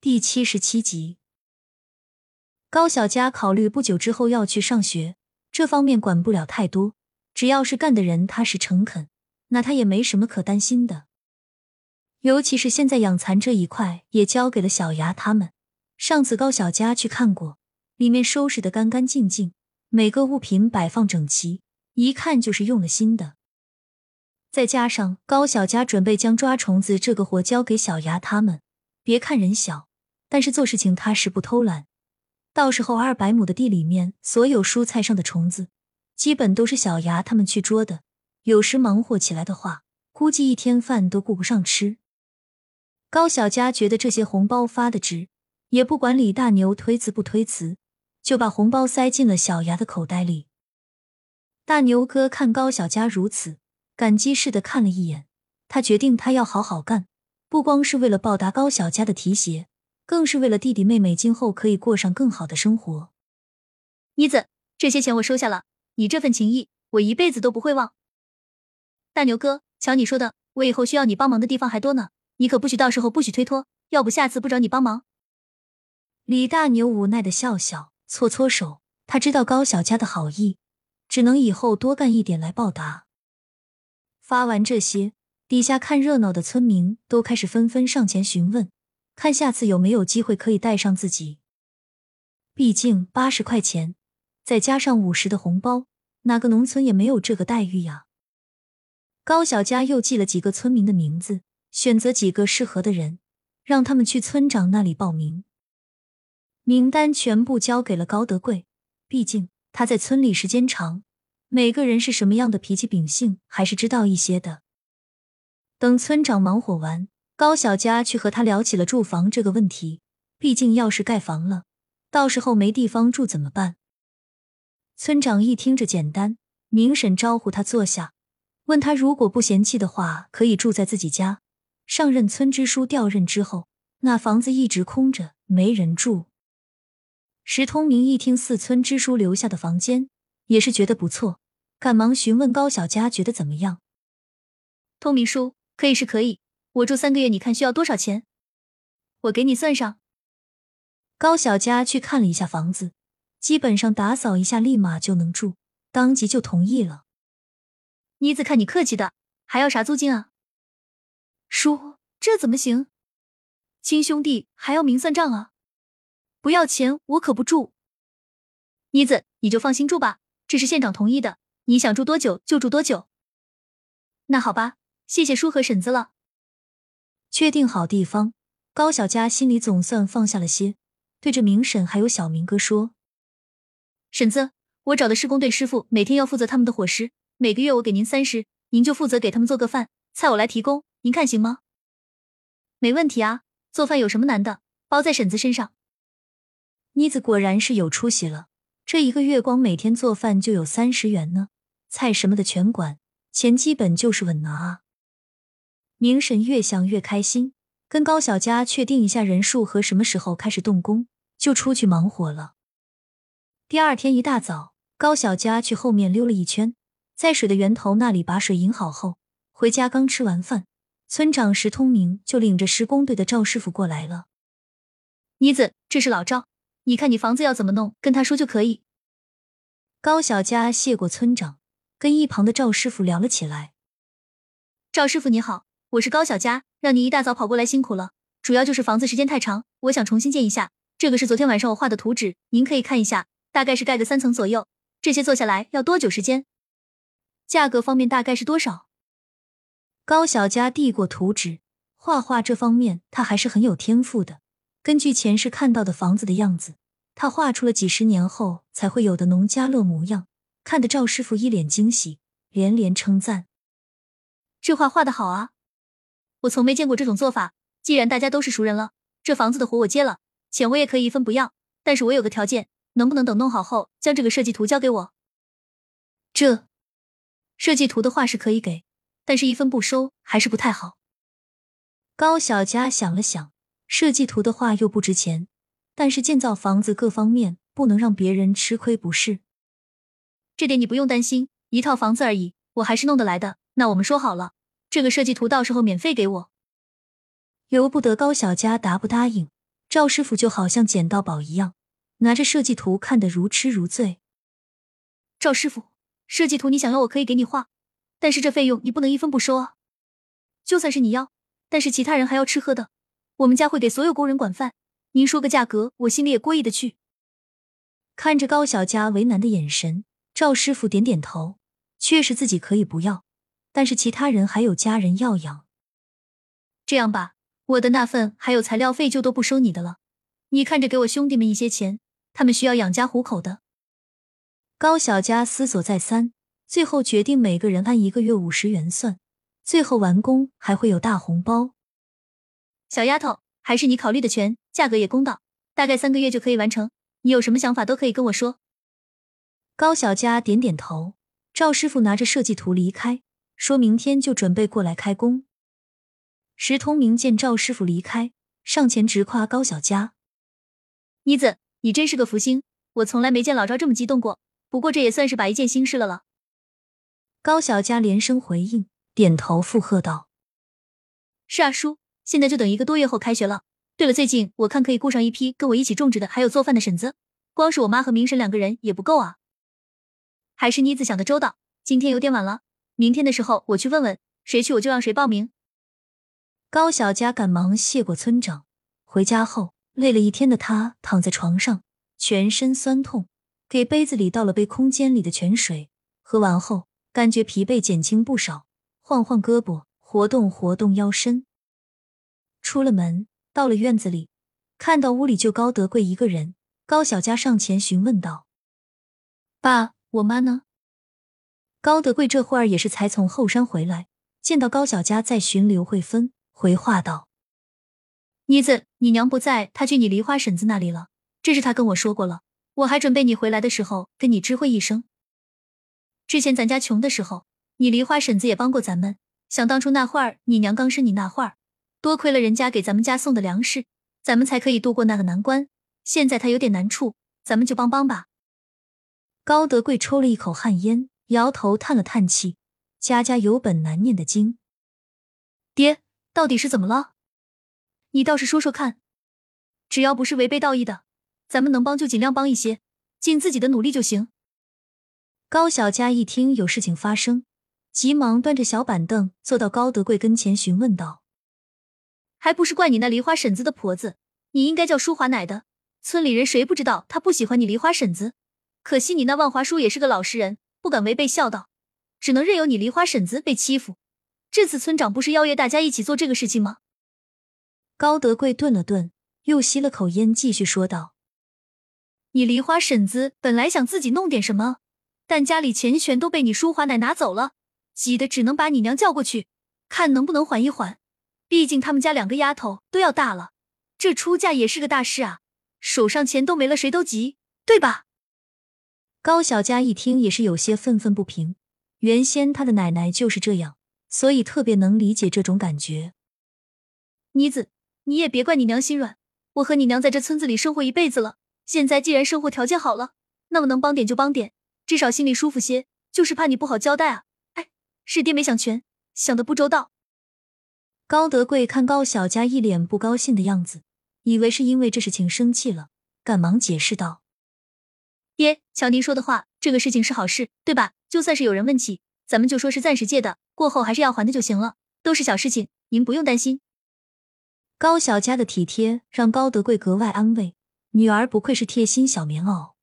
第七十七集，高小佳考虑不久之后要去上学，这方面管不了太多。只要是干的人踏实诚恳，那他也没什么可担心的。尤其是现在养蚕这一块也交给了小牙他们。上次高小佳去看过，里面收拾的干干净净，每个物品摆放整齐，一看就是用了心的。再加上高小佳准备将抓虫子这个活交给小牙他们，别看人小。但是做事情踏实不偷懒，到时候二百亩的地里面，所有蔬菜上的虫子，基本都是小牙他们去捉的。有时忙活起来的话，估计一天饭都顾不上吃。高小佳觉得这些红包发的值，也不管李大牛推辞不推辞，就把红包塞进了小牙的口袋里。大牛哥看高小佳如此，感激似的看了一眼，他决定他要好好干，不光是为了报答高小佳的提携。更是为了弟弟妹妹今后可以过上更好的生活。妮子，这些钱我收下了，你这份情谊我一辈子都不会忘。大牛哥，瞧你说的，我以后需要你帮忙的地方还多呢，你可不许到时候不许推脱，要不下次不找你帮忙。李大牛无奈的笑笑，搓搓手，他知道高小佳的好意，只能以后多干一点来报答。发完这些，底下看热闹的村民都开始纷纷上前询问。看下次有没有机会可以带上自己。毕竟八十块钱，再加上五十的红包，哪个农村也没有这个待遇呀。高小佳又记了几个村民的名字，选择几个适合的人，让他们去村长那里报名。名单全部交给了高德贵，毕竟他在村里时间长，每个人是什么样的脾气秉性，还是知道一些的。等村长忙活完。高小佳去和他聊起了住房这个问题，毕竟要是盖房了，到时候没地方住怎么办？村长一听这简单，明审招呼他坐下，问他如果不嫌弃的话，可以住在自己家。上任村支书调任之后，那房子一直空着，没人住。石通明一听四村支书留下的房间，也是觉得不错，赶忙询问高小佳觉得怎么样。通明叔，可以是可以。我住三个月，你看需要多少钱？我给你算上。高小佳去看了一下房子，基本上打扫一下，立马就能住，当即就同意了。妮子，看你客气的，还要啥租金啊？叔，这怎么行？亲兄弟还要明算账啊？不要钱我可不住。妮子，你就放心住吧，这是县长同意的，你想住多久就住多久。那好吧，谢谢叔和婶子了。确定好地方，高小佳心里总算放下了些，对着明婶还有小明哥说：“婶子，我找的施工队师傅每天要负责他们的伙食，每个月我给您三十，您就负责给他们做个饭，菜我来提供，您看行吗？”“没问题啊，做饭有什么难的，包在婶子身上。”妮子果然是有出息了，这一个月光每天做饭就有三十元呢，菜什么的全管，钱基本就是稳拿啊。明婶越想越开心，跟高小佳确定一下人数和什么时候开始动工，就出去忙活了。第二天一大早，高小佳去后面溜了一圈，在水的源头那里把水引好后，回家刚吃完饭，村长石通明就领着施工队的赵师傅过来了。妮子，这是老赵，你看你房子要怎么弄，跟他说就可以。高小佳谢过村长，跟一旁的赵师傅聊了起来。赵师傅你好。我是高小佳，让您一大早跑过来辛苦了。主要就是房子时间太长，我想重新建一下。这个是昨天晚上我画的图纸，您可以看一下，大概是盖个三层左右。这些做下来要多久时间？价格方面大概是多少？高小佳递过图纸，画画这方面他还是很有天赋的。根据前世看到的房子的样子，他画出了几十年后才会有的农家乐模样，看得赵师傅一脸惊喜，连连称赞：“这画画的好啊！”我从没见过这种做法。既然大家都是熟人了，这房子的活我接了，钱我也可以一分不要。但是我有个条件，能不能等弄好后将这个设计图交给我？这设计图的话是可以给，但是一分不收还是不太好。高小佳想了想，设计图的话又不值钱，但是建造房子各方面不能让别人吃亏不是？这点你不用担心，一套房子而已，我还是弄得来的。那我们说好了。这个设计图到时候免费给我，由不得高小佳答不答应，赵师傅就好像捡到宝一样，拿着设计图看得如痴如醉。赵师傅，设计图你想要我可以给你画，但是这费用你不能一分不收啊！就算是你要，但是其他人还要吃喝的，我们家会给所有工人管饭，您说个价格，我心里也过意的去。看着高小佳为难的眼神，赵师傅点点头，确实自己可以不要，但是其他人还有家人要养。这样吧。我的那份还有材料费就都不收你的了，你看着给我兄弟们一些钱，他们需要养家糊口的。高小佳思索再三，最后决定每个人按一个月五十元算，最后完工还会有大红包。小丫头，还是你考虑的全，价格也公道，大概三个月就可以完成。你有什么想法都可以跟我说。高小佳点点头，赵师傅拿着设计图离开，说明天就准备过来开工。石通明见赵师傅离开，上前直夸高小佳：“妮子，你真是个福星，我从来没见老赵这么激动过。不过这也算是把一件心事了了。”高小佳连声回应，点头附和道：“是啊，叔，现在就等一个多月后开学了。对了，最近我看可以雇上一批跟我一起种植的，还有做饭的婶子，光是我妈和明婶两个人也不够啊。还是妮子想的周到。今天有点晚了，明天的时候我去问问，谁去我就让谁报名。”高小佳赶忙谢过村长，回家后累了一天的他躺在床上，全身酸痛，给杯子里倒了杯空间里的泉水，喝完后感觉疲惫减轻不少，晃晃胳膊，活动活动腰身。出了门，到了院子里，看到屋里就高德贵一个人，高小佳上前询问道：“爸，我妈呢？”高德贵这会儿也是才从后山回来，见到高小佳在寻刘慧芬。回话道：“妮子，你娘不在，她去你梨花婶子那里了。这是她跟我说过了。我还准备你回来的时候跟你知会一声。之前咱家穷的时候，你梨花婶子也帮过咱们。想当初那会儿，你娘刚生你那会儿，多亏了人家给咱们家送的粮食，咱们才可以度过那个难关。现在她有点难处，咱们就帮帮吧。”高德贵抽了一口旱烟，摇头叹了叹气：“家家有本难念的经，爹。”到底是怎么了？你倒是说说看，只要不是违背道义的，咱们能帮就尽量帮一些，尽自己的努力就行。高小佳一听有事情发生，急忙端着小板凳坐到高德贵跟前询问道：“还不是怪你那梨花婶子的婆子，你应该叫淑华奶的。村里人谁不知道她不喜欢你梨花婶子？可惜你那万华叔也是个老实人，不敢违背孝道，只能任由你梨花婶子被欺负。”这次村长不是邀约大家一起做这个事情吗？高德贵顿了顿，又吸了口烟，继续说道：“你梨花婶子本来想自己弄点什么，但家里钱全都被你淑华奶拿走了，急得只能把你娘叫过去，看能不能缓一缓。毕竟他们家两个丫头都要大了，这出嫁也是个大事啊，手上钱都没了，谁都急，对吧？”高小佳一听也是有些愤愤不平，原先他的奶奶就是这样。所以特别能理解这种感觉。妮子，你也别怪你娘心软。我和你娘在这村子里生活一辈子了，现在既然生活条件好了，那么能帮点就帮点，至少心里舒服些。就是怕你不好交代啊！哎，是爹没想全，想的不周到。高德贵看高小佳一脸不高兴的样子，以为是因为这事情生气了，赶忙解释道：“爹，瞧您说的话，这个事情是好事，对吧？就算是有人问起，咱们就说是暂时借的。”过后还是要还的就行了，都是小事情，您不用担心。高小家的体贴让高德贵格外安慰，女儿不愧是贴心小棉袄。